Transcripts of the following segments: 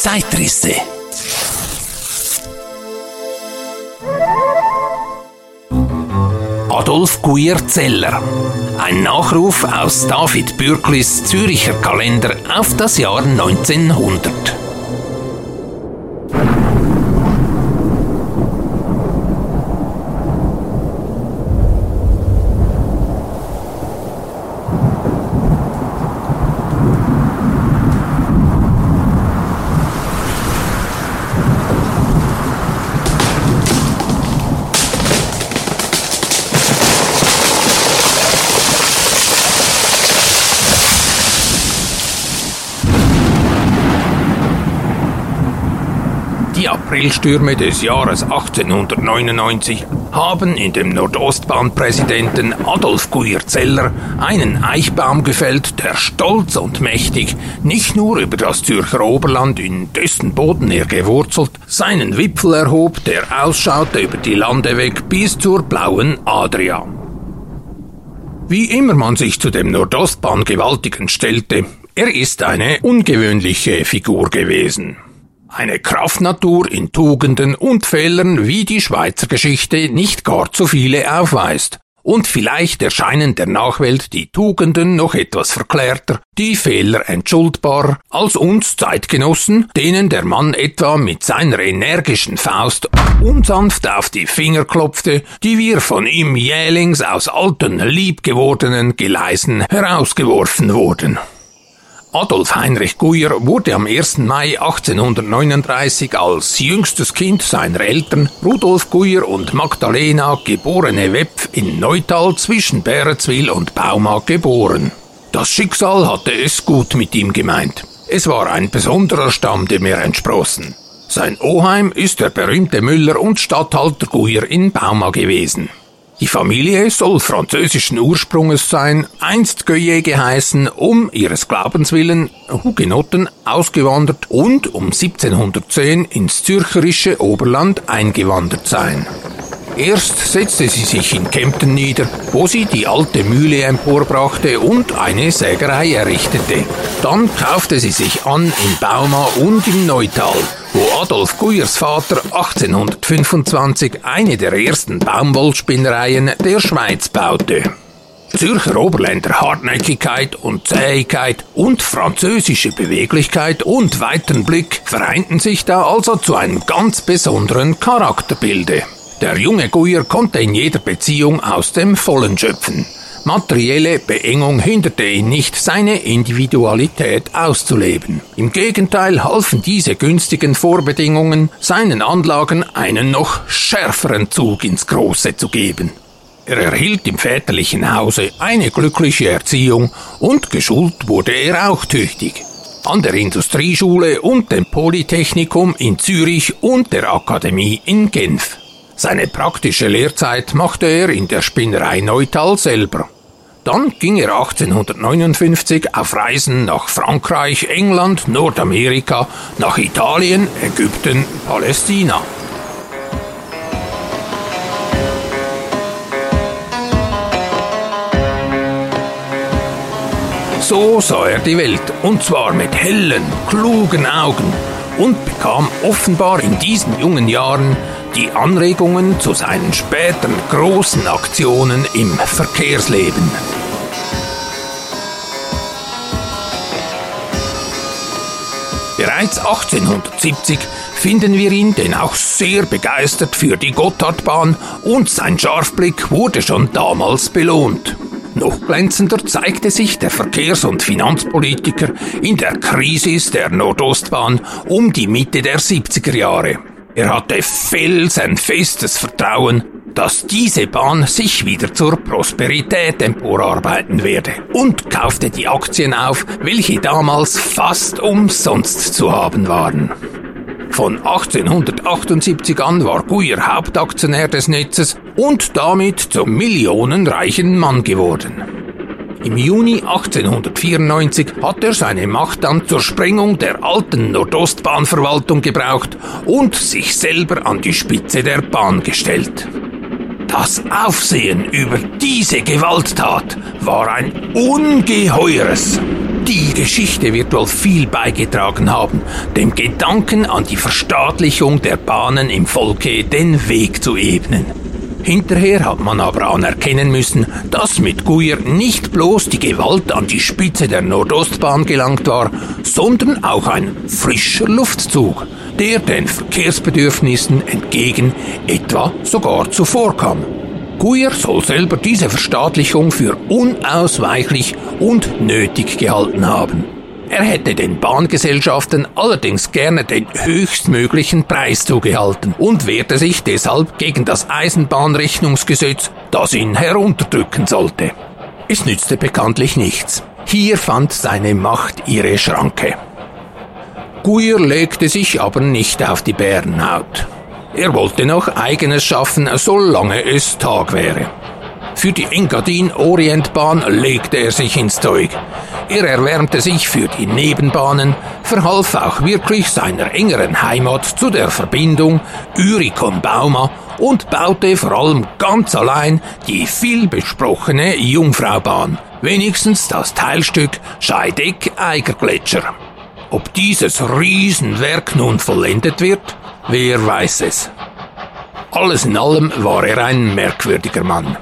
Zeitrisse. Adolf Guyer-Zeller. Ein Nachruf aus David Bürklis Züricher Kalender auf das Jahr 1900. Die Aprilstürme des Jahres 1899 haben in dem Nordostbahnpräsidenten Adolf Guyer-Zeller einen Eichbaum gefällt, der stolz und mächtig nicht nur über das Zürcher Oberland, in dessen Boden er gewurzelt, seinen Wipfel erhob, der ausschaute über die Lande weg bis zur blauen Adria. Wie immer man sich zu dem Nordostbahn-Gewaltigen stellte, er ist eine ungewöhnliche Figur gewesen. Eine Kraftnatur in Tugenden und Fehlern, wie die Schweizer Geschichte nicht gar zu viele aufweist. Und vielleicht erscheinen der Nachwelt die Tugenden noch etwas verklärter, die Fehler entschuldbar, als uns Zeitgenossen, denen der Mann etwa mit seiner energischen Faust unsanft auf die Finger klopfte, die wir von ihm jählings aus alten, liebgewordenen Geleisen herausgeworfen wurden. Adolf Heinrich Guyer wurde am 1. Mai 1839 als jüngstes Kind seiner Eltern Rudolf Guyer und Magdalena geborene Wepf in Neutal zwischen Bärenzwil und Bauma geboren. Das Schicksal hatte es gut mit ihm gemeint. Es war ein besonderer Stamm, dem er entsprossen. Sein Oheim ist der berühmte Müller und Statthalter Guyer in Bauma gewesen. Die Familie soll französischen Ursprunges sein, einst Goyer geheißen, um ihres Glaubens willen Hugenotten ausgewandert und um 1710 ins zürcherische Oberland eingewandert sein. Erst setzte sie sich in Kempten nieder, wo sie die alte Mühle emporbrachte und eine Sägerei errichtete. Dann kaufte sie sich an in Bauma und im Neutal, wo Adolf Guyers Vater 1825 eine der ersten Baumwollspinnereien der Schweiz baute. Zürcher Oberländer Hartnäckigkeit und Zähigkeit und französische Beweglichkeit und weiten Blick vereinten sich da also zu einem ganz besonderen Charakterbilde. Der junge Guyer konnte in jeder Beziehung aus dem Vollen schöpfen. Materielle Beengung hinderte ihn nicht, seine Individualität auszuleben. Im Gegenteil halfen diese günstigen Vorbedingungen, seinen Anlagen einen noch schärferen Zug ins Große zu geben. Er erhielt im väterlichen Hause eine glückliche Erziehung und geschult wurde er auch tüchtig. An der Industrieschule und dem Polytechnikum in Zürich und der Akademie in Genf. Seine praktische Lehrzeit machte er in der Spinnerei Neutal selber. Dann ging er 1859 auf Reisen nach Frankreich, England, Nordamerika, nach Italien, Ägypten, Palästina. So sah er die Welt, und zwar mit hellen, klugen Augen, und bekam offenbar in diesen jungen Jahren die Anregungen zu seinen späteren großen Aktionen im Verkehrsleben. Bereits 1870 finden wir ihn, denn auch sehr begeistert für die Gotthardbahn und sein Scharfblick wurde schon damals belohnt. Noch glänzender zeigte sich der Verkehrs- und Finanzpolitiker in der Krise der Nordostbahn um die Mitte der 70er Jahre. Er hatte felsenfestes Vertrauen, dass diese Bahn sich wieder zur Prosperität emporarbeiten werde und kaufte die Aktien auf, welche damals fast umsonst zu haben waren. Von 1878 an war Guyer Hauptaktionär des Netzes und damit zum millionenreichen Mann geworden. Im Juni 1894 hat er seine Macht dann zur Sprengung der alten Nordostbahnverwaltung gebraucht und sich selber an die Spitze der Bahn gestellt. Das Aufsehen über diese Gewalttat war ein ungeheures. Die Geschichte wird wohl viel beigetragen haben, dem Gedanken an die Verstaatlichung der Bahnen im Volke den Weg zu ebnen. Hinterher hat man aber anerkennen müssen, dass mit Guyer nicht bloß die Gewalt an die Spitze der Nordostbahn gelangt war, sondern auch ein frischer Luftzug, der den Verkehrsbedürfnissen entgegen etwa sogar zuvorkam. Guyer soll selber diese Verstaatlichung für unausweichlich und nötig gehalten haben. Er hätte den Bahngesellschaften allerdings gerne den höchstmöglichen Preis zugehalten und wehrte sich deshalb gegen das Eisenbahnrechnungsgesetz, das ihn herunterdrücken sollte. Es nützte bekanntlich nichts. Hier fand seine Macht ihre Schranke. Guyer legte sich aber nicht auf die Bärenhaut. Er wollte noch eigenes schaffen, solange es Tag wäre. Für die Engadin-Orientbahn legte er sich ins Zeug. Er erwärmte sich für die Nebenbahnen, verhalf auch wirklich seiner engeren Heimat zu der Verbindung Ürikon-Bauma und baute vor allem ganz allein die vielbesprochene Jungfraubahn, wenigstens das Teilstück Scheideck-Eigergletscher. Ob dieses Riesenwerk nun vollendet wird, wer weiß es. Alles in allem war er ein merkwürdiger Mann.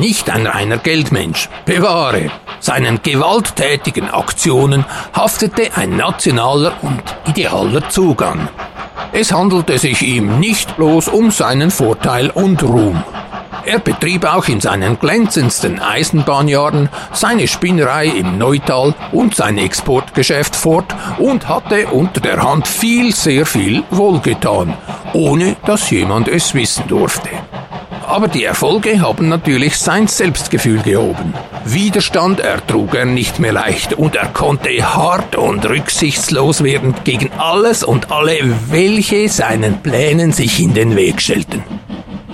Nicht ein reiner Geldmensch, bewahre. Seinen gewalttätigen Aktionen haftete ein nationaler und idealer Zugang. Es handelte sich ihm nicht bloß um seinen Vorteil und Ruhm. Er betrieb auch in seinen glänzendsten Eisenbahnjahren seine Spinnerei im Neutal und sein Exportgeschäft fort und hatte unter der Hand viel, sehr viel wohlgetan, ohne dass jemand es wissen durfte. Aber die Erfolge haben natürlich sein Selbstgefühl gehoben. Widerstand ertrug er nicht mehr leicht und er konnte hart und rücksichtslos werden gegen alles und alle, welche seinen Plänen sich in den Weg stellten.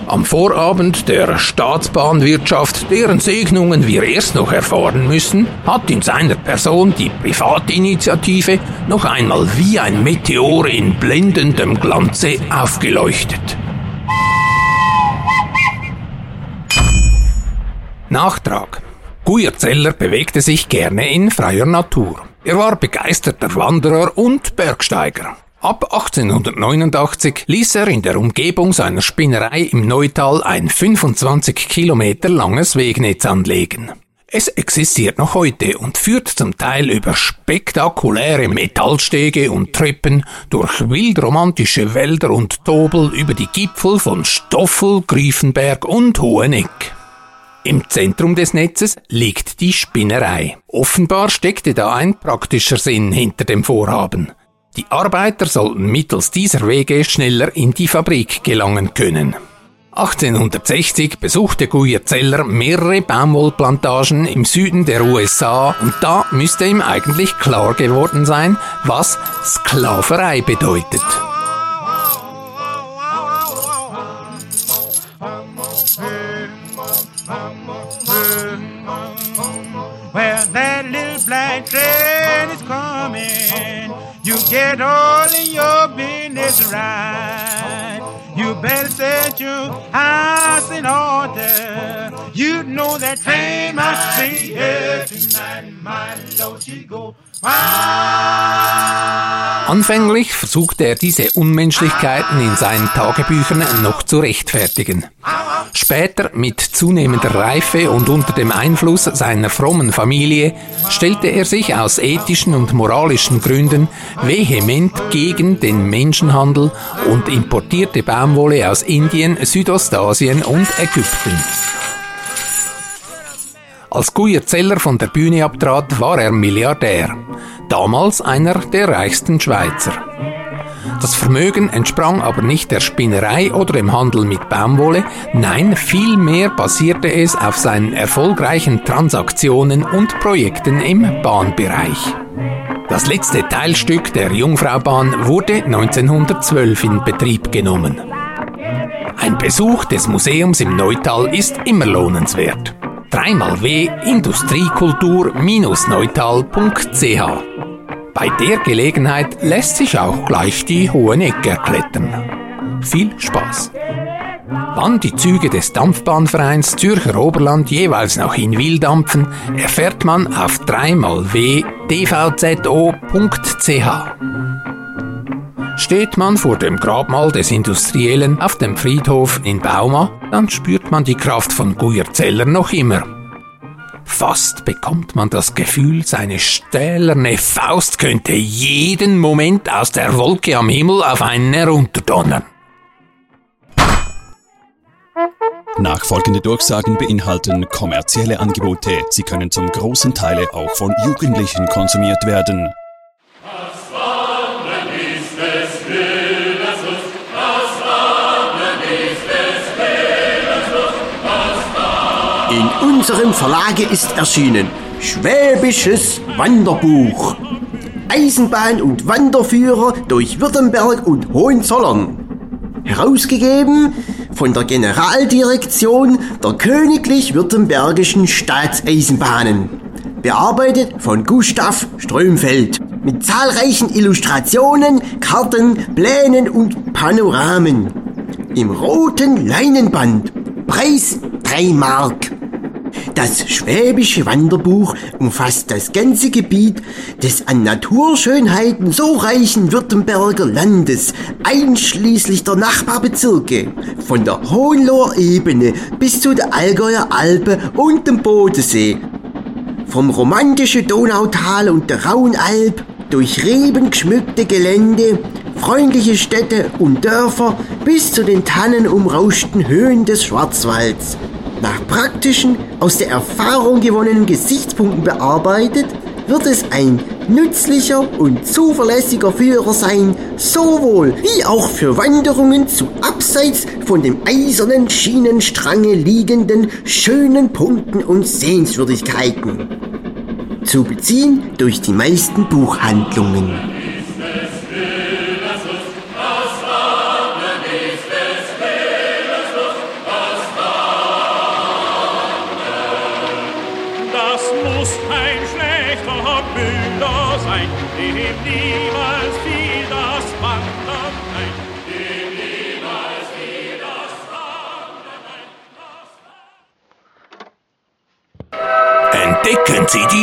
Am Vorabend der Staatsbahnwirtschaft, deren Segnungen wir erst noch erfahren müssen, hat in seiner Person die Privatinitiative noch einmal wie ein Meteor in blendendem Glanze aufgeleuchtet. Nachtrag. Zeller bewegte sich gerne in freier Natur. Er war begeisterter Wanderer und Bergsteiger. Ab 1889 ließ er in der Umgebung seiner Spinnerei im Neutal ein 25 Kilometer langes Wegnetz anlegen. Es existiert noch heute und führt zum Teil über spektakuläre Metallstege und Treppen durch wildromantische Wälder und Tobel über die Gipfel von Stoffel, Griefenberg und Hoheneck. Im Zentrum des Netzes liegt die Spinnerei. Offenbar steckte da ein praktischer Sinn hinter dem Vorhaben. Die Arbeiter sollten mittels dieser Wege schneller in die Fabrik gelangen können. 1860 besuchte Zeller mehrere Baumwollplantagen im Süden der USA und da müsste ihm eigentlich klar geworden sein, was Sklaverei bedeutet. Get all your business right. You better set your house in order. You know that train must be here tonight. My Lord, she go. Anfänglich versuchte er diese Unmenschlichkeiten in seinen Tagebüchern noch zu rechtfertigen. Später, mit zunehmender Reife und unter dem Einfluss seiner frommen Familie, stellte er sich aus ethischen und moralischen Gründen vehement gegen den Menschenhandel und importierte Baumwolle aus Indien, Südostasien und Ägypten. Als Zeller von der Bühne abtrat, war er Milliardär. Damals einer der reichsten Schweizer. Das Vermögen entsprang aber nicht der Spinnerei oder dem Handel mit Baumwolle, nein, vielmehr basierte es auf seinen erfolgreichen Transaktionen und Projekten im Bahnbereich. Das letzte Teilstück der Jungfraubahn wurde 1912 in Betrieb genommen. Ein Besuch des Museums im Neutal ist immer lohnenswert. Dreimal W Industriekultur-neutal.ch Bei der Gelegenheit lässt sich auch gleich die Hohe Neck erklettern. Viel Spaß! Wann die Züge des Dampfbahnvereins Zürcher Oberland jeweils nach Hinwil dampfen, erfährt man auf 3xw.dvzo.ch. Steht man vor dem Grabmal des Industriellen auf dem Friedhof in Bauma, dann spürt man die Kraft von Guierzeller noch immer. Fast bekommt man das Gefühl, seine stählerne Faust könnte jeden Moment aus der Wolke am Himmel auf einen herunterdonnern. Nachfolgende Durchsagen beinhalten kommerzielle Angebote. Sie können zum großen Teil auch von Jugendlichen konsumiert werden. In unserem Verlage ist erschienen Schwäbisches Wanderbuch. Eisenbahn- und Wanderführer durch Württemberg und Hohenzollern. Herausgegeben von der Generaldirektion der Königlich Württembergischen Staatseisenbahnen. Bearbeitet von Gustav Strömfeld. Mit zahlreichen Illustrationen, Karten, Plänen und Panoramen. Im roten Leinenband. Preis 3 Mark. Das Schwäbische Wanderbuch umfasst das ganze Gebiet des an Naturschönheiten so reichen Württemberger Landes, einschließlich der Nachbarbezirke, von der Hohenloher Ebene bis zu der Allgäuer Alpe und dem Bodensee, vom romantischen Donautal und der Rauenalb, durch Reben geschmückte Gelände, freundliche Städte und Dörfer bis zu den tannenumrauschten Höhen des Schwarzwalds nach praktischen, aus der Erfahrung gewonnenen Gesichtspunkten bearbeitet, wird es ein nützlicher und zuverlässiger Führer sein, sowohl wie auch für Wanderungen zu abseits von dem eisernen Schienenstrange liegenden schönen Punkten und Sehenswürdigkeiten. Zu beziehen durch die meisten Buchhandlungen.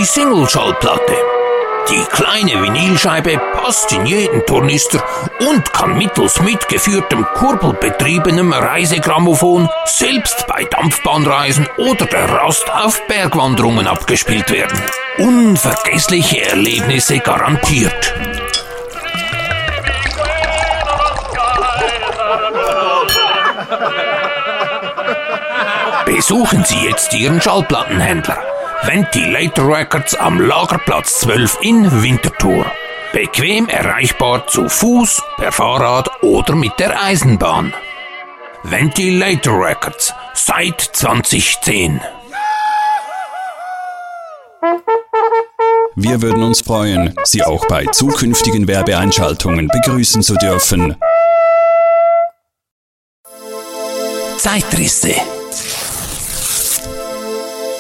Die Single-Schallplatte. Die kleine Vinylscheibe passt in jeden Tornister und kann mittels mitgeführtem kurbelbetriebenem Reisegrammophon selbst bei Dampfbahnreisen oder der Rast auf Bergwanderungen abgespielt werden. Unvergessliche Erlebnisse garantiert. Besuchen Sie jetzt Ihren Schallplattenhändler. Ventilator Records am Lagerplatz 12 in Winterthur. Bequem erreichbar zu Fuß, per Fahrrad oder mit der Eisenbahn. Ventilator Records seit 2010. Wir würden uns freuen, Sie auch bei zukünftigen Werbeeinschaltungen begrüßen zu dürfen. Zeitrisse.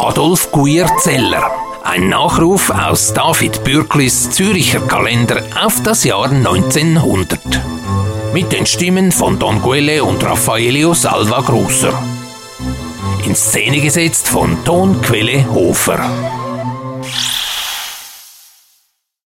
Adolf Guierzeller. Ein Nachruf aus David Bürklis Züricher Kalender auf das Jahr 1900. Mit den Stimmen von Don Guelle und Raffaelio Salva Grosser. In Szene gesetzt von Tonquelle Hofer.